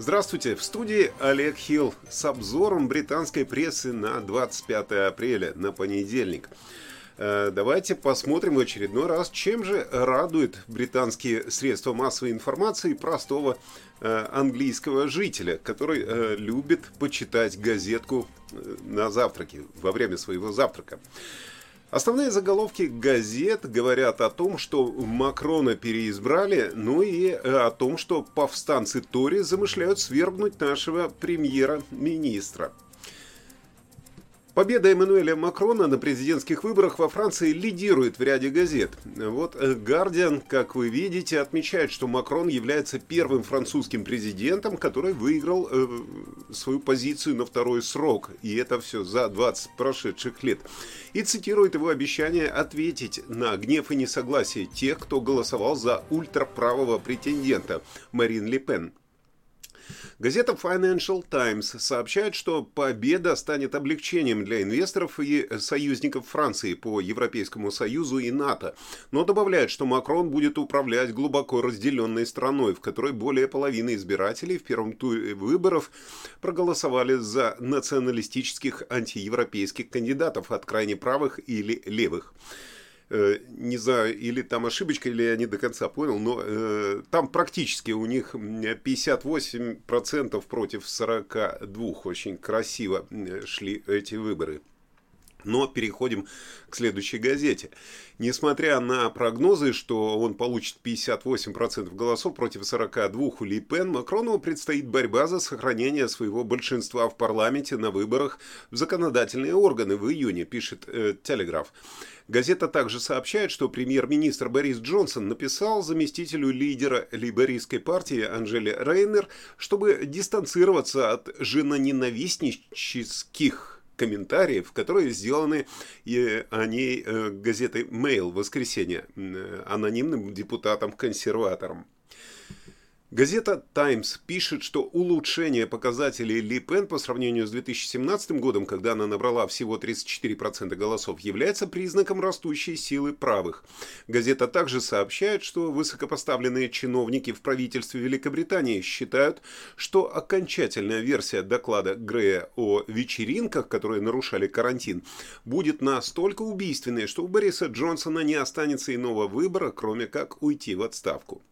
Здравствуйте, в студии Олег Хилл с обзором британской прессы на 25 апреля, на понедельник. Э, давайте посмотрим в очередной раз, чем же радует британские средства массовой информации простого э, английского жителя, который э, любит почитать газетку на завтраке, во время своего завтрака. Основные заголовки газет говорят о том, что Макрона переизбрали, ну и о том, что повстанцы Тори замышляют свергнуть нашего премьера-министра. Победа Эммануэля Макрона на президентских выборах во Франции лидирует в ряде газет. Вот «Гардиан», как вы видите, отмечает, что Макрон является первым французским президентом, который выиграл э, свою позицию на второй срок. И это все за 20 прошедших лет. И цитирует его обещание ответить на гнев и несогласие тех, кто голосовал за ультраправого претендента Марин Ле Пен. Газета Financial Times сообщает, что победа станет облегчением для инвесторов и союзников Франции по Европейскому Союзу и НАТО, но добавляет, что Макрон будет управлять глубоко разделенной страной, в которой более половины избирателей в первом туре выборов проголосовали за националистических антиевропейских кандидатов от крайне правых или левых. Э, не знаю, или там ошибочка, или я не до конца понял, но э, там практически у них 58% против 42. Очень красиво шли эти выборы. Но переходим к следующей газете. Несмотря на прогнозы, что он получит 58% голосов против 42 у Ли Пен, Макрону предстоит борьба за сохранение своего большинства в парламенте на выборах в законодательные органы в июне, пишет э, Телеграф. Газета также сообщает, что премьер-министр Борис Джонсон написал заместителю лидера лейбористской партии Анжели Рейнер, чтобы дистанцироваться от женоненавистнических комментариев, которые сделаны э, о ней э, газетой в воскресенье э, анонимным депутатом-консерватором. Газета «Таймс» пишет, что улучшение показателей Ли Пен по сравнению с 2017 годом, когда она набрала всего 34% голосов, является признаком растущей силы правых. Газета также сообщает, что высокопоставленные чиновники в правительстве Великобритании считают, что окончательная версия доклада Грея о вечеринках, которые нарушали карантин, будет настолько убийственной, что у Бориса Джонсона не останется иного выбора, кроме как уйти в отставку.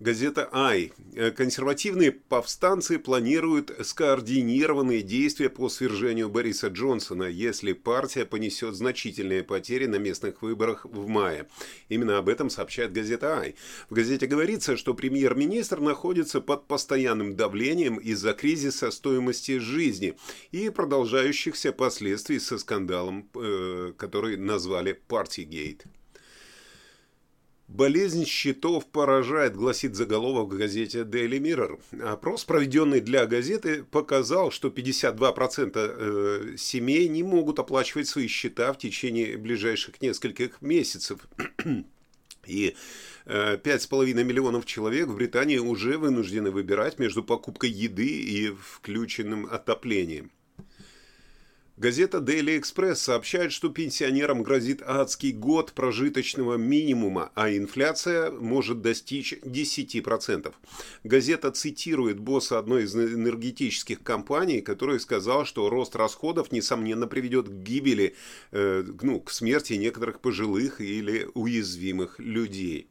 Газета «Ай». Консервативные повстанцы планируют скоординированные действия по свержению Бориса Джонсона, если партия понесет значительные потери на местных выборах в мае. Именно об этом сообщает газета «Ай». В газете говорится, что премьер-министр находится под постоянным давлением из-за кризиса стоимости жизни и продолжающихся последствий со скандалом, э, который назвали «Партигейт». Болезнь счетов поражает, гласит заголовок в газете Daily Mirror. Опрос, проведенный для газеты, показал, что 52% э, семей не могут оплачивать свои счета в течение ближайших нескольких месяцев. И 5,5 э, миллионов человек в Британии уже вынуждены выбирать между покупкой еды и включенным отоплением. Газета Daily Express сообщает, что пенсионерам грозит адский год прожиточного минимума, а инфляция может достичь 10%. Газета цитирует босса одной из энергетических компаний, который сказал, что рост расходов, несомненно, приведет к гибели, э, ну, к смерти некоторых пожилых или уязвимых людей.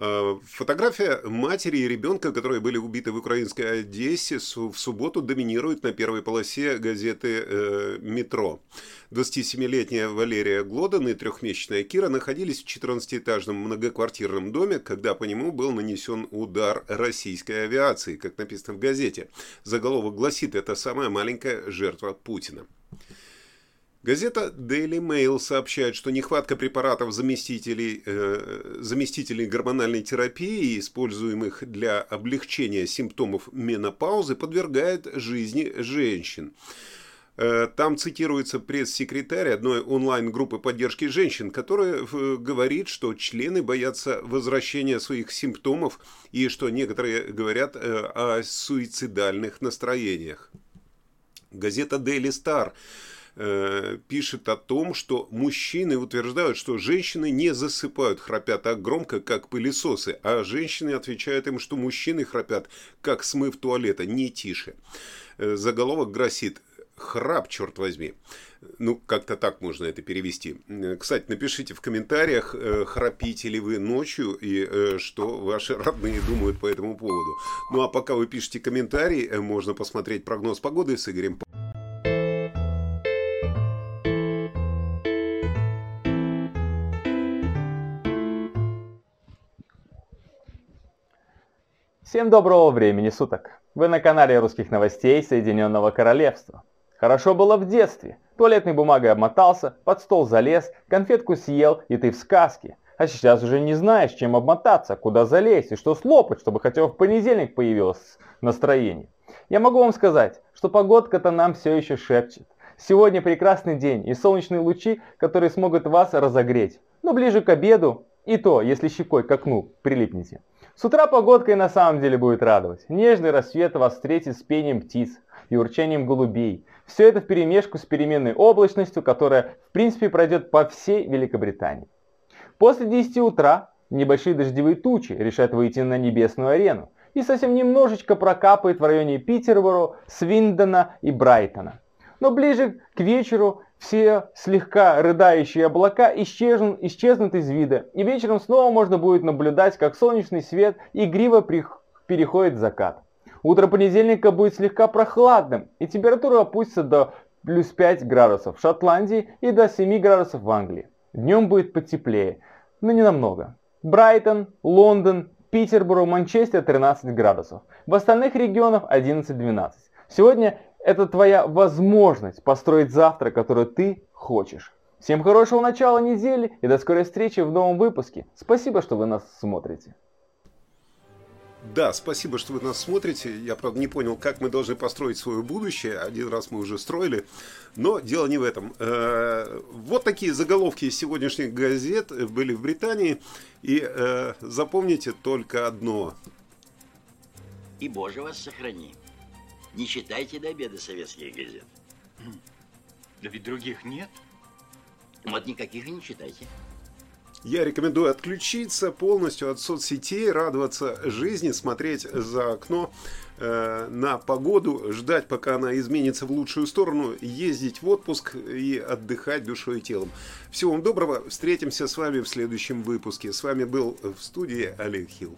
Э, фотография матери и ребенка, которые были убиты в украинской Одессе, в субботу доминирует на первой полосе газеты э, «Метро». 27-летняя Валерия Глодан и трехмесячная Кира находились в 14-этажном многоквартирном доме, когда по нему был нанесен удар российской авиации, как написано в газете. Заголовок гласит «Это самая маленькая жертва Путина». Газета Daily Mail сообщает, что нехватка препаратов заместителей, э, заместителей гормональной терапии, используемых для облегчения симптомов менопаузы, подвергает жизни женщин. Э, там цитируется пресс-секретарь одной онлайн-группы поддержки женщин, которая говорит, что члены боятся возвращения своих симптомов и что некоторые говорят э, о суицидальных настроениях. Газета Daily Star э, пишет о том, что мужчины утверждают, что женщины не засыпают, храпят так громко, как пылесосы, а женщины отвечают им, что мужчины храпят, как смыв туалета, не тише. Э, заголовок гласит храп, черт возьми. Ну, как-то так можно это перевести. Э, кстати, напишите в комментариях, храпите ли вы ночью и что ваши родные думают по этому поводу. Ну, а пока вы пишете комментарии, можно посмотреть прогноз погоды с Игорем Всем доброго времени суток! Вы на канале русских новостей Соединенного Королевства. Хорошо было в детстве. Туалетной бумагой обмотался, под стол залез, конфетку съел, и ты в сказке. А сейчас уже не знаешь, чем обмотаться, куда залезть и что слопать, чтобы хотя бы в понедельник появилось настроение. Я могу вам сказать, что погодка-то нам все еще шепчет. Сегодня прекрасный день и солнечные лучи, которые смогут вас разогреть. Но ближе к обеду, и то, если щекой к окну прилипнете. С утра погодка и на самом деле будет радовать. Нежный рассвет вас встретит с пением птиц и урчанием голубей. Все это в перемешку с переменной облачностью, которая в принципе пройдет по всей Великобритании. После 10 утра небольшие дождевые тучи решат выйти на небесную арену и совсем немножечко прокапает в районе Питерборо, Свиндона и Брайтона. Но ближе к вечеру все слегка рыдающие облака исчезнут, исчезнут из вида, и вечером снова можно будет наблюдать, как солнечный свет игриво переходит в закат. Утро понедельника будет слегка прохладным, и температура опустится до плюс 5 градусов в Шотландии и до 7 градусов в Англии. Днем будет потеплее, но не намного. Брайтон, Лондон, Питерборо, Манчестер 13 градусов. В остальных регионах 11-12. Сегодня это твоя возможность построить завтра, который ты хочешь. Всем хорошего начала недели и до скорой встречи в новом выпуске. Спасибо, что вы нас смотрите. Да, спасибо, что вы нас смотрите. Я, правда, не понял, как мы должны построить свое будущее. Один раз мы уже строили. Но дело не в этом. Э, вот такие заголовки из сегодняшних газет были в Британии. И э, запомните только одно. И Боже вас сохрани. Не читайте до обеда советских газет. Да ведь других нет. Вот никаких и не читайте. Я рекомендую отключиться полностью от соцсетей, радоваться жизни, смотреть за окно э, на погоду, ждать, пока она изменится в лучшую сторону, ездить в отпуск и отдыхать душой и телом. Всего вам доброго, встретимся с вами в следующем выпуске. С вами был в студии Олег Хилл.